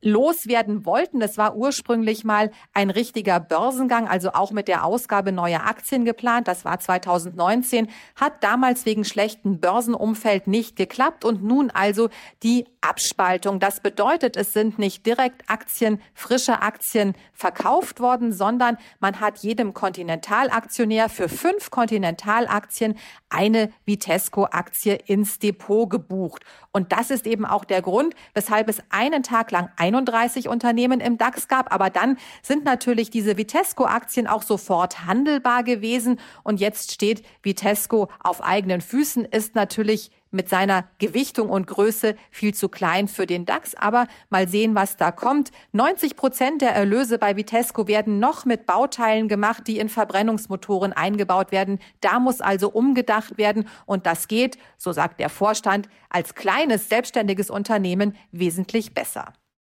loswerden wollten. Das war ursprünglich mal ein richtiger Börsengang, also auch mit der Ausgabe neuer Aktien geplant. Das war 2019, hat damals wegen schlechten Börsenumfeld nicht geklappt und nun also die Abspaltung. Das bedeutet, es sind nicht direkt Aktien, frische Aktien verkauft worden, sondern man hat jedem Kontinentalaktionär für fünf Kontinentalaktien eine Vitesco-Aktie ins Depot gebucht. Und das ist eben auch der Grund, weshalb es einen Tag lang ein 31 Unternehmen im DAX gab. Aber dann sind natürlich diese Vitesco-Aktien auch sofort handelbar gewesen. Und jetzt steht Vitesco auf eigenen Füßen, ist natürlich mit seiner Gewichtung und Größe viel zu klein für den DAX. Aber mal sehen, was da kommt. 90 Prozent der Erlöse bei Vitesco werden noch mit Bauteilen gemacht, die in Verbrennungsmotoren eingebaut werden. Da muss also umgedacht werden. Und das geht, so sagt der Vorstand, als kleines selbstständiges Unternehmen wesentlich besser.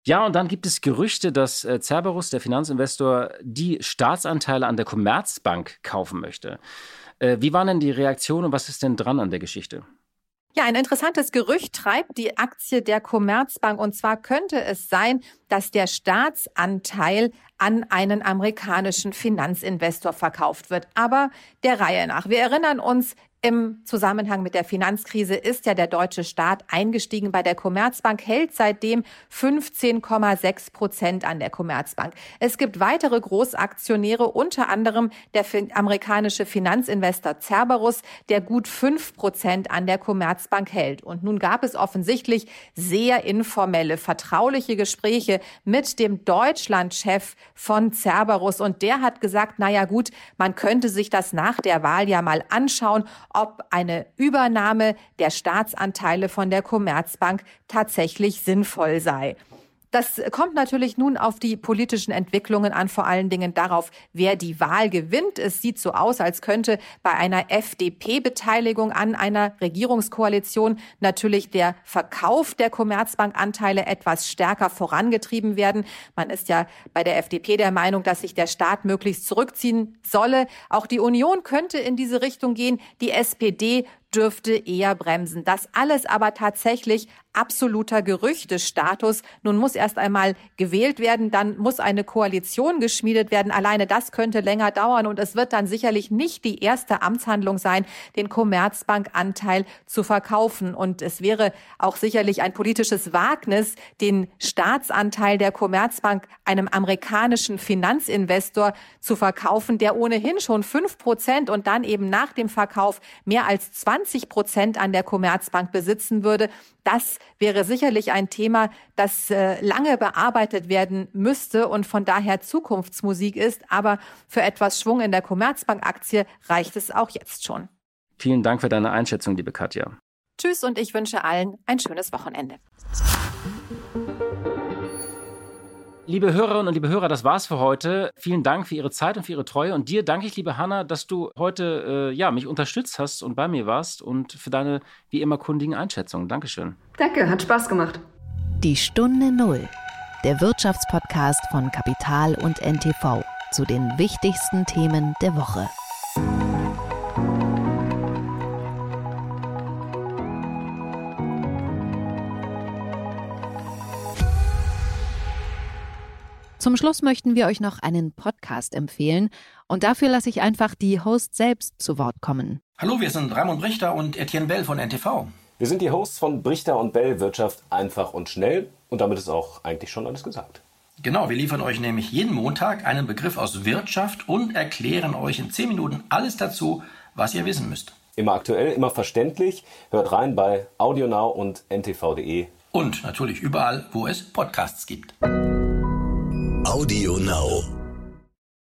Ja, und dann gibt es Gerüchte, dass äh, Cerberus, der Finanzinvestor, die Staatsanteile an der Commerzbank kaufen möchte. Äh, wie waren denn die Reaktionen und was ist denn dran an der Geschichte? Ja, ein interessantes Gerücht treibt die Aktie der Commerzbank. Und zwar könnte es sein, dass der Staatsanteil an einen amerikanischen Finanzinvestor verkauft wird. Aber der Reihe nach. Wir erinnern uns, im Zusammenhang mit der Finanzkrise ist ja der deutsche Staat eingestiegen bei der Commerzbank, hält seitdem 15,6 Prozent an der Commerzbank. Es gibt weitere Großaktionäre, unter anderem der amerikanische Finanzinvestor Cerberus, der gut 5 Prozent an der Commerzbank hält. Und nun gab es offensichtlich sehr informelle, vertrauliche Gespräche mit dem Deutschlandchef von Cerberus. Und der hat gesagt, na ja gut, man könnte sich das nach der Wahl ja mal anschauen, ob eine Übernahme der Staatsanteile von der Commerzbank tatsächlich sinnvoll sei. Das kommt natürlich nun auf die politischen Entwicklungen an, vor allen Dingen darauf, wer die Wahl gewinnt. Es sieht so aus, als könnte bei einer FDP-Beteiligung an einer Regierungskoalition natürlich der Verkauf der Commerzbank-Anteile etwas stärker vorangetrieben werden. Man ist ja bei der FDP der Meinung, dass sich der Staat möglichst zurückziehen solle. Auch die Union könnte in diese Richtung gehen. Die SPD dürfte eher bremsen. Das alles aber tatsächlich absoluter Gerüchtestatus. Nun muss erst einmal gewählt werden, dann muss eine Koalition geschmiedet werden. Alleine das könnte länger dauern und es wird dann sicherlich nicht die erste Amtshandlung sein, den Commerzbank-Anteil zu verkaufen. Und es wäre auch sicherlich ein politisches Wagnis, den Staatsanteil der Commerzbank einem amerikanischen Finanzinvestor zu verkaufen, der ohnehin schon fünf Prozent und dann eben nach dem Verkauf mehr als 20 20 Prozent an der Commerzbank besitzen würde. Das wäre sicherlich ein Thema, das äh, lange bearbeitet werden müsste und von daher Zukunftsmusik ist. Aber für etwas Schwung in der Commerzbank-Aktie reicht es auch jetzt schon. Vielen Dank für deine Einschätzung, liebe Katja. Tschüss und ich wünsche allen ein schönes Wochenende. Liebe Hörerinnen und liebe Hörer, das war's für heute. Vielen Dank für Ihre Zeit und für Ihre Treue. Und dir danke ich, liebe Hanna, dass du heute äh, ja, mich unterstützt hast und bei mir warst und für deine wie immer kundigen Einschätzungen. Dankeschön. Danke, hat Spaß gemacht. Die Stunde Null, der Wirtschaftspodcast von Kapital und NTV zu den wichtigsten Themen der Woche. Zum Schluss möchten wir euch noch einen Podcast empfehlen und dafür lasse ich einfach die Host selbst zu Wort kommen. Hallo, wir sind Raimund Brichter und Etienne Bell von NTV. Wir sind die Hosts von Brichter und Bell Wirtschaft einfach und schnell und damit ist auch eigentlich schon alles gesagt. Genau, wir liefern euch nämlich jeden Montag einen Begriff aus Wirtschaft und erklären euch in 10 Minuten alles dazu, was ihr wissen müsst. Immer aktuell, immer verständlich. Hört rein bei AudioNow und ntv.de. Und natürlich überall, wo es Podcasts gibt. Audio Now.